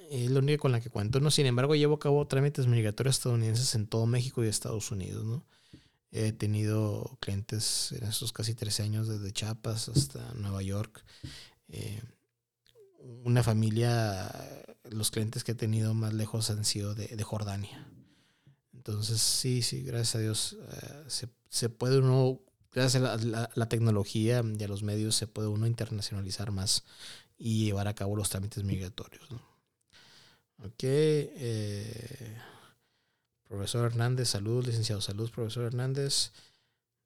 es la única con la que cuento, ¿no? Sin embargo, llevo a cabo trámites migratorios estadounidenses en todo México y Estados Unidos, ¿no? He tenido clientes en estos casi 13 años, desde Chiapas hasta Nueva York. Eh, una familia, los clientes que he tenido más lejos han sido de, Jordania. Entonces, sí, sí, gracias a Dios, eh, se, se, puede uno, gracias a la, tecnología y a los medios, se puede uno internacionalizar más y llevar a cabo los trámites migratorios. ¿no? Ok. Eh, profesor Hernández, saludos, licenciado. Saludos, profesor Hernández.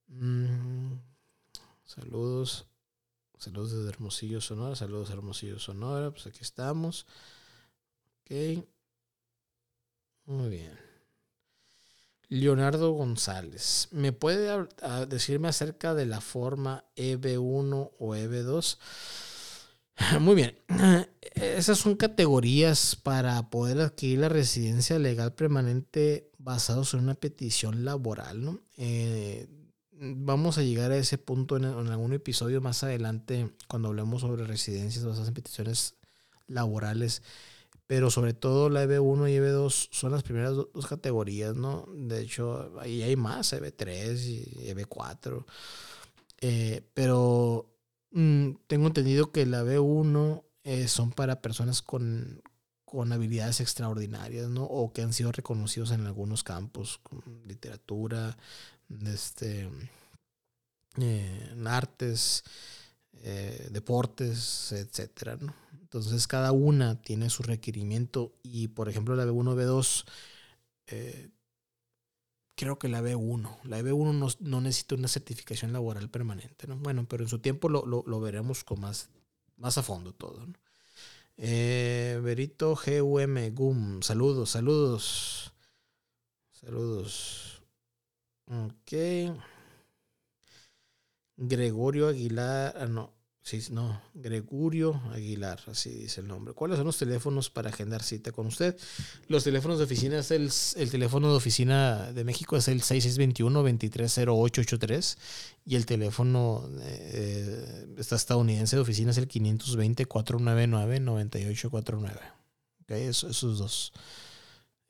Mm, saludos. Saludos desde Hermosillo, Sonora. Saludos, Hermosillo, Sonora. Pues aquí estamos. Ok. Muy bien. Leonardo González, ¿me puede decirme acerca de la forma EB1 o EB2? <laughs> Muy bien, <clears throat> esas son categorías para poder adquirir la residencia legal permanente basados en una petición laboral. ¿no? Eh, vamos a llegar a ese punto en, algún episodio más adelante cuando hablemos sobre residencias basadas en peticiones laborales pero sobre todo la EB1 y EB2 son las primeras dos categorías, ¿no? De hecho, ahí hay más, EB3 y EB4. Eh, pero mm, tengo entendido que la B1 eh, son para personas con, con, habilidades extraordinarias, ¿no? O que han sido reconocidos en algunos campos, como literatura, este, eh, artes, deportes, etcétera, ¿no? Entonces cada una tiene su requerimiento y por ejemplo la B1, B2, eh, creo que la B1, la B1 no, necesita una certificación laboral permanente, ¿no? Bueno, pero en su tiempo lo, veremos con más, más a fondo todo, ¿no? Eh, Berito GUM, GUM, saludos, saludos. Saludos. Ok. Gregorio Aguilar, ah, no, Sí, no, Gregorio Aguilar, así dice el nombre. ¿Cuáles son los teléfonos para agendar cita con usted? Los teléfonos de oficina es el, teléfono de oficina de México es el 6621-230883 y el teléfono eh, estadounidense de oficina es el 520-499-9849. Okay, esos dos.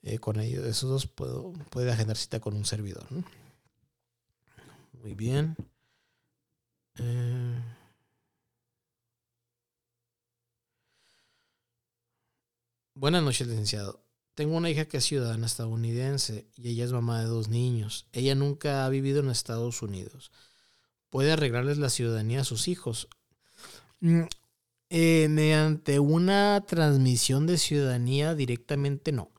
Eh, con ellos, esos dos puedo, puede agendar cita con un servidor. Muy bien. Eh, Buenas noches, licenciado. Tengo una hija que es ciudadana estadounidense y ella es mamá de dos niños. Ella nunca ha vivido en Estados Unidos. ¿Puede arreglarles la ciudadanía a sus hijos? Mm, eh, mediante una transmisión de ciudadanía directamente no.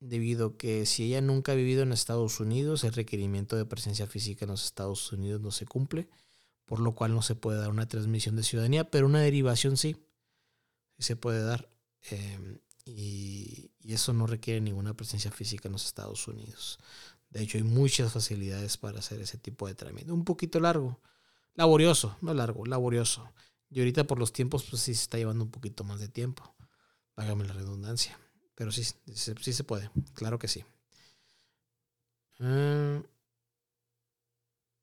Debido a que si ella nunca ha vivido en Estados Unidos, el requerimiento de presencia física en los Estados Unidos no se cumple, por lo cual no se puede dar una transmisión de ciudadanía, pero una derivación sí, se puede dar. Em, y, eso no requiere ninguna presencia física en los Estados Unidos. De hecho, hay muchas facilidades para hacer ese tipo de trámite. Un poquito largo, laborioso, no largo, laborioso. Y ahorita por los tiempos, pues sí se está llevando un poquito más de tiempo. Págame la redundancia. Pero sí, sí, se puede, claro que sí. Ah,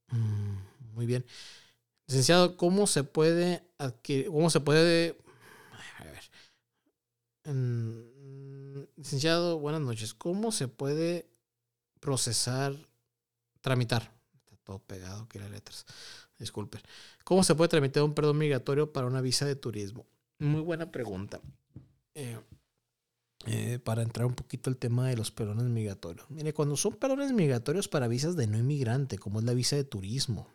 mm, muy bien. Licenciado, ¿cómo se puede adquirir, cómo se puede licenciado, buenas noches. ¿Cómo se puede procesar, tramitar? Está todo pegado aquí las letras. Disculpen. ¿Cómo se puede tramitar un perdón migratorio para una visa de turismo? Muy buena pregunta. Eh, eh, para entrar un poquito al tema de los perdones migratorios. Mire, cuando son perdones migratorios para visas de no inmigrante, como es la visa de turismo,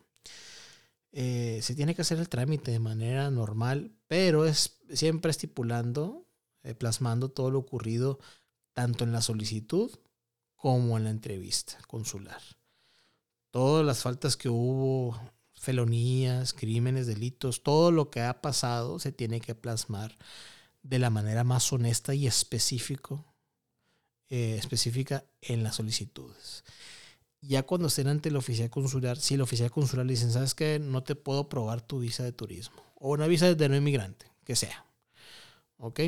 eh, se tiene que hacer el trámite de manera normal, pero es siempre estipulando eh, plasmando todo lo ocurrido tanto en la solicitud como en la entrevista consular. Todas las faltas que hubo, felonías, crímenes, delitos, todo lo que ha pasado se tiene que plasmar de la manera más honesta y específico, eh, específica en las solicitudes. Ya cuando estén ante el oficial consular, si el oficial consular le dicen, sabes que no te puedo probar tu visa de turismo o una visa de no inmigrante, que sea. ¿Ok?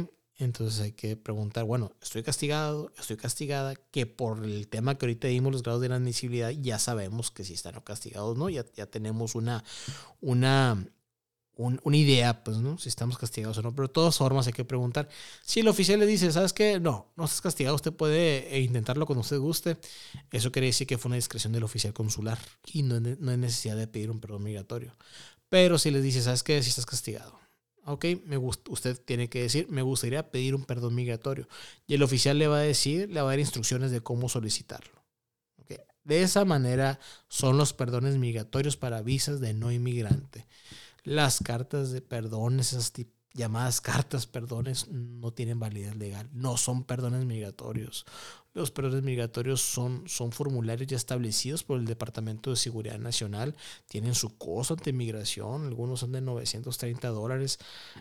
Entonces hay que preguntar, bueno, estoy castigado, estoy castigada, que por el tema que ahorita dimos los grados de inadmisibilidad, ya sabemos que si están castigados, ¿no? Ya, tenemos una, una, una idea, pues, ¿no? Si estamos castigados o no. Pero de todas formas hay que preguntar. Si el oficial le dice, ¿sabes qué? No, no estás castigado, usted puede eh, intentarlo cuando usted guste. Eso quiere decir que fue una discreción del oficial consular y no, no hay necesidad de pedir un perdón migratorio. Pero si le dice, ¿sabes qué? Si estás castigado Ok, me usted tiene que decir, me gustaría pedir un perdón migratorio. Y el oficial le va a decir, le va a dar instrucciones de cómo solicitarlo. Okay. De esa manera son los perdones migratorios para visas de no inmigrante. Las cartas de perdón, esas llamadas cartas perdones, no tienen validez legal, no son perdones migratorios. Los perdones migratorios son, son formularios ya establecidos por el Departamento de Seguridad Nacional, tienen su costo ante migración, algunos son de 930 dólares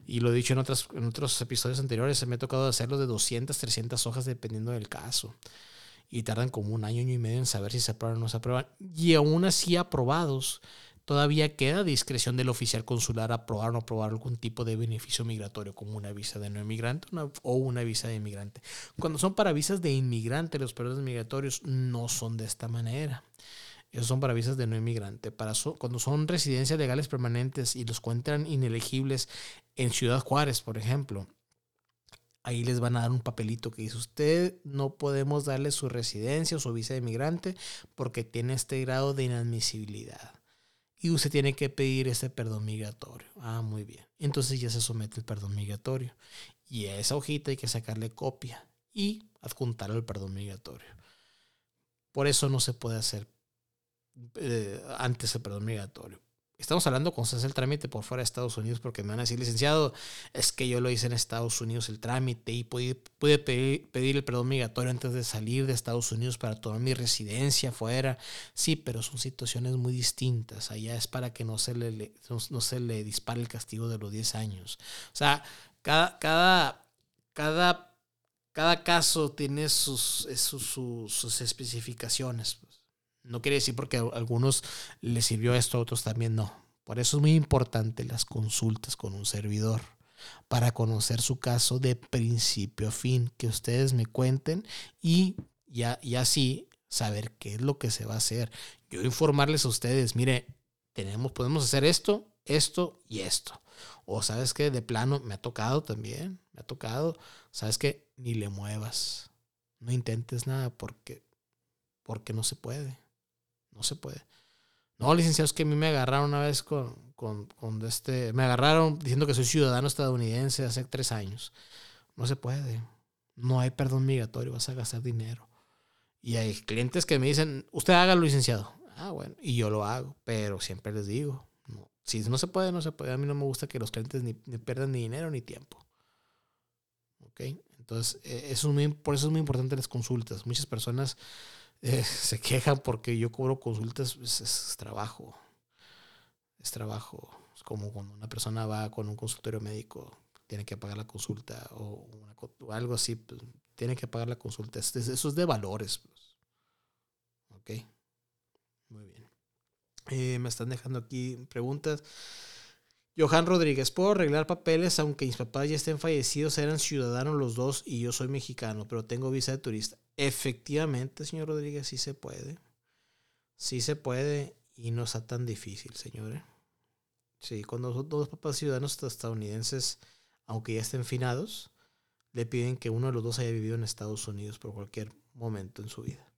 y lo he dicho en, otras, en otros episodios anteriores, se me ha tocado hacerlo de 200, 300 hojas dependiendo del caso. y tardan como un año, año y medio en saber si se aprueban o no se aprueban. Y aún así aprobados, todavía queda discreción del oficial consular aprobar o no aprobar algún tipo de beneficio migratorio, como una visa de no inmigrante o una visa de inmigrante. Cuando son para visas de inmigrante, los periodos migratorios no son de esta manera. Esos son para visas de no inmigrante. Para cuando son residencias legales permanentes y los cuentan inelegibles en Ciudad Juárez, por ejemplo, ahí les van a dar un papelito que dice, usted no podemos darle su residencia o su visa de inmigrante porque tiene este grado de inadmisibilidad. Y usted tiene que pedir ese perdón migratorio. Ah, muy bien. Entonces ya se somete el perdón migratorio. Y a esa hojita hay que sacarle copia y adjuntarle el perdón migratorio. Por eso no se puede hacer eh, antes el perdón migratorio. Estamos hablando con se hace el trámite por fuera de Estados Unidos porque me van a decir, licenciado, es que yo lo hice en Estados Unidos el trámite y pude, pedir, el perdón migratorio antes de salir de Estados Unidos para tomar mi residencia afuera. Sí, pero son situaciones muy distintas. Allá es para que no se le, no, se le dispare el castigo de los 10 años. O sea, cada, cada, cada, cada caso tiene sus, sus, sus especificaciones. No quiere decir porque a algunos les sirvió esto, a otros también no. Por eso es muy importante las consultas con un servidor para conocer su caso de principio a fin, que ustedes me cuenten y ya y así saber qué es lo que se va a hacer. Yo informarles a ustedes, mire, tenemos podemos hacer esto, esto y esto. O sabes que de plano me ha tocado también, me ha tocado, sabes que ni le muevas. No intentes nada porque porque no se puede. No se puede. No, licenciados, que a mí me agarraron una vez con, con, con este. Me agarraron diciendo que soy ciudadano estadounidense hace tres años. No se puede. No hay perdón migratorio, vas a gastar dinero. Y hay clientes que me dicen, usted haga lo licenciado. Ah, bueno, y yo lo hago, pero siempre les digo, no, si no se puede, no se puede. A mí no me gusta que los clientes ni, pierdan ni dinero ni tiempo. ¿Ok? Entonces, eh, eso es muy, por eso es muy importante las consultas. Muchas personas eh, <laughs> se quejan porque yo cobro consultas, pues, es, trabajo. Es trabajo. Es como cuando una persona va con un consultorio médico, tiene que pagar la consulta o, algo así, pues, tiene que pagar la consulta. eso es de valores. Pues. Ok. Muy bien. Eh, me están dejando aquí preguntas. Johan Rodríguez, puedo arreglar papeles aunque mis papás ya estén fallecidos, eran ciudadanos los dos y yo soy mexicano, pero tengo visa de turista. Efectivamente, señor Rodríguez, sí se puede. Sí se puede y no está tan difícil, señores. Sí, cuando son dos papás ciudadanos estadounidenses, aunque ya estén finados, le piden que uno de los dos haya vivido en Estados Unidos por cualquier momento en su vida.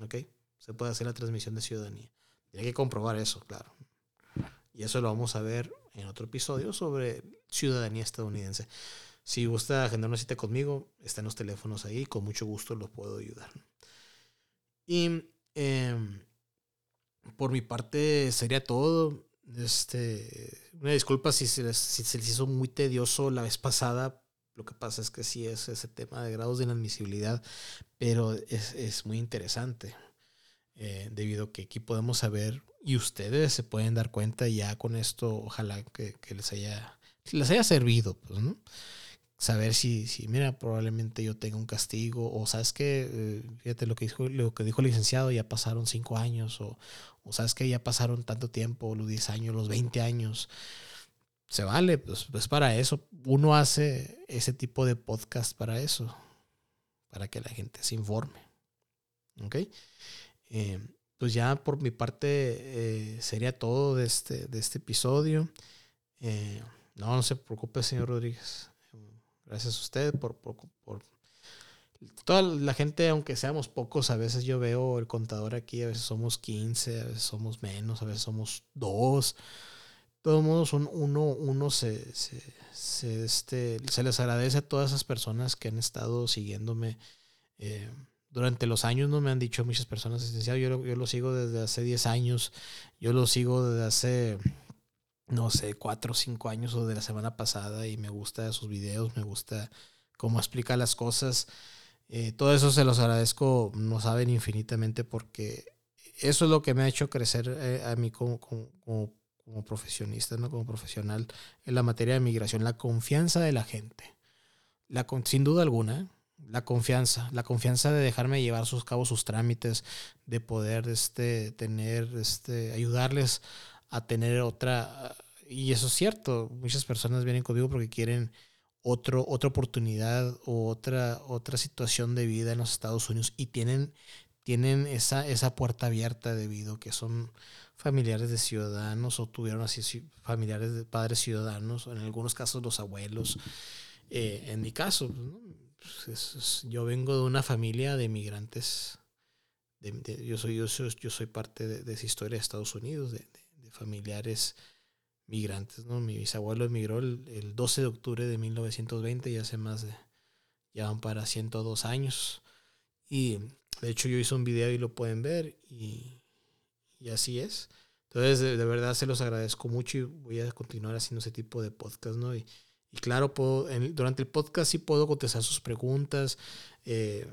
¿Ok? Se puede hacer la transmisión de ciudadanía. Tiene que comprobar eso, claro. Y eso lo vamos a ver en otro episodio sobre ciudadanía estadounidense. Si gusta agendar una cita conmigo, están los teléfonos ahí, con mucho gusto los puedo ayudar. Y em, por mi parte sería todo. Este, una disculpa si se, si se les hizo muy tedioso la vez pasada. Lo que pasa es que sí es ese tema de grados de inadmisibilidad, pero es, es muy interesante. Eh, debido a que aquí podemos saber y ustedes se pueden dar cuenta ya con esto, ojalá que, que les haya les haya servido, pues, ¿no? saber si, si, mira, probablemente yo tenga un castigo, o sabes que, eh, fíjate lo que, dijo, lo que dijo el licenciado, ya pasaron cinco años, o, o sabes que ya pasaron tanto tiempo, los 10 años, los 20 años. Se vale, pues, pues para eso. Uno hace ese tipo de podcast para eso, para que la gente se informe. ¿Ok? Eh, pues ya por mi parte eh, sería todo de este, de este episodio. no, no se preocupe, señor Rodríguez. Gracias a usted por, por, toda la gente, aunque seamos pocos, a veces yo veo el contador aquí, a veces somos 15, a veces somos menos, a veces somos dos. De todos modos, uno, uno se, se, este, se les agradece a todas esas personas que han estado siguiéndome. Eh, durante los años no me han dicho muchas personas, yo, yo lo sigo desde hace 10 años, yo lo sigo desde hace no sé, cuatro o cinco años o de la semana pasada y me gusta sus videos, me gusta cómo explica las cosas. Eh, todo eso se los agradezco, no saben infinitamente porque eso es lo que me ha hecho crecer eh, a mí como, como, como, profesionista, ¿no? como profesional en la materia de migración, la confianza de la gente. La, sin duda alguna, la confianza, la confianza de dejarme llevar sus cabos, sus trámites, de poder este, tener, este, ayudarles a tener otra, y eso es cierto, muchas personas vienen conmigo porque quieren otro, otra oportunidad o otra, otra situación de vida en los Estados Unidos y tienen, tienen esa, esa puerta abierta debido a que son familiares de ciudadanos o tuvieron así familiares de padres ciudadanos, en algunos casos los abuelos. Eh, en mi caso, pues, yo vengo de una familia de migrantes. yo, soy, yo, soy, yo soy parte de, esa historia de Estados Unidos, de, familiares migrantes. ¿no? Mi bisabuelo emigró el, 12 de octubre de 1920 y hace más de, ya van para 102 años. Y de hecho yo hice un video y lo pueden ver y, y así es. Entonces de, verdad se los agradezco mucho y voy a continuar haciendo ese tipo de podcast, ¿no? Y, y claro, puedo, durante el podcast sí puedo contestar sus preguntas, eh,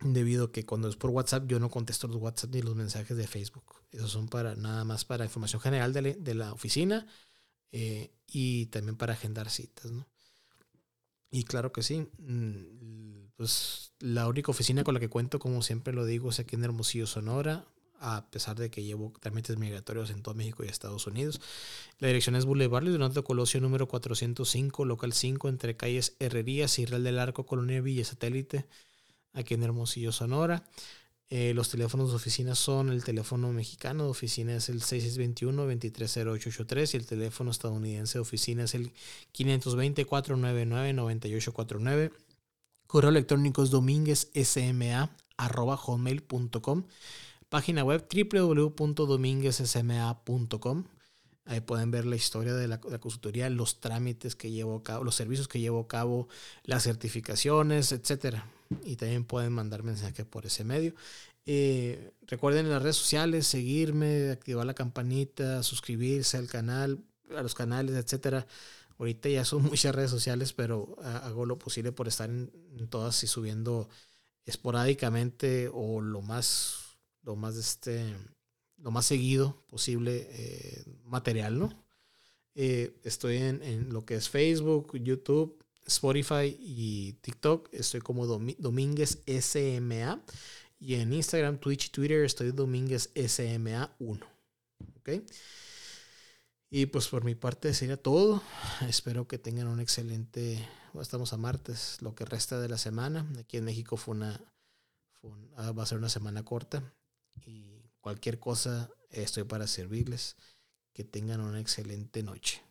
debido a que cuando es por WhatsApp yo no contesto los WhatsApp ni los mensajes de Facebook. Esos son para nada más para información general de, la oficina eh, y también para agendar citas, ¿no? Y claro que sí, mm, pues la única oficina con la que cuento, como siempre lo digo, es aquí en Hermosillo, Sonora a pesar de que llevo trámites migratorios en todo México y Estados Unidos. La dirección es Boulevard Leonardo Colosio número 405, local 5, entre calles Herrerías y Real del Arco, Colonia Villa Satélite, aquí en Hermosillo, Sonora. Eh, los teléfonos de oficina son el teléfono mexicano de oficina es el 6621-230883 y el teléfono estadounidense de oficina es el 520-499-9849. Correo electrónico es domínguezsma.com página web www.dominguezsma.com. Ahí pueden ver la historia de la, consultoría, los trámites que llevo a cabo, los servicios que llevo a cabo, las certificaciones, etc. Y también pueden mandar mensaje por ese medio. Eh, recuerden en las redes sociales seguirme, activar la campanita, suscribirse al canal, a los canales, etc. Ahorita ya son <laughs> muchas redes sociales, pero hago lo posible por estar en todas y subiendo esporádicamente o lo más lo más, este, lo más seguido posible eh, material, ¿no? Eh, estoy en, lo que es Facebook, YouTube, Spotify y TikTok. Estoy como Domínguez SMA. Y en Instagram, Twitch y Twitter estoy Domínguez SMA 1. ¿Ok? Y pues por mi parte sería todo. Espero que tengan un excelente. estamos a martes, lo que resta de la semana. Aquí en México fue una, ah, va a ser una semana corta y cualquier cosa estoy para servirles. Que tengan una excelente noche.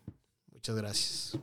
Muchas gracias.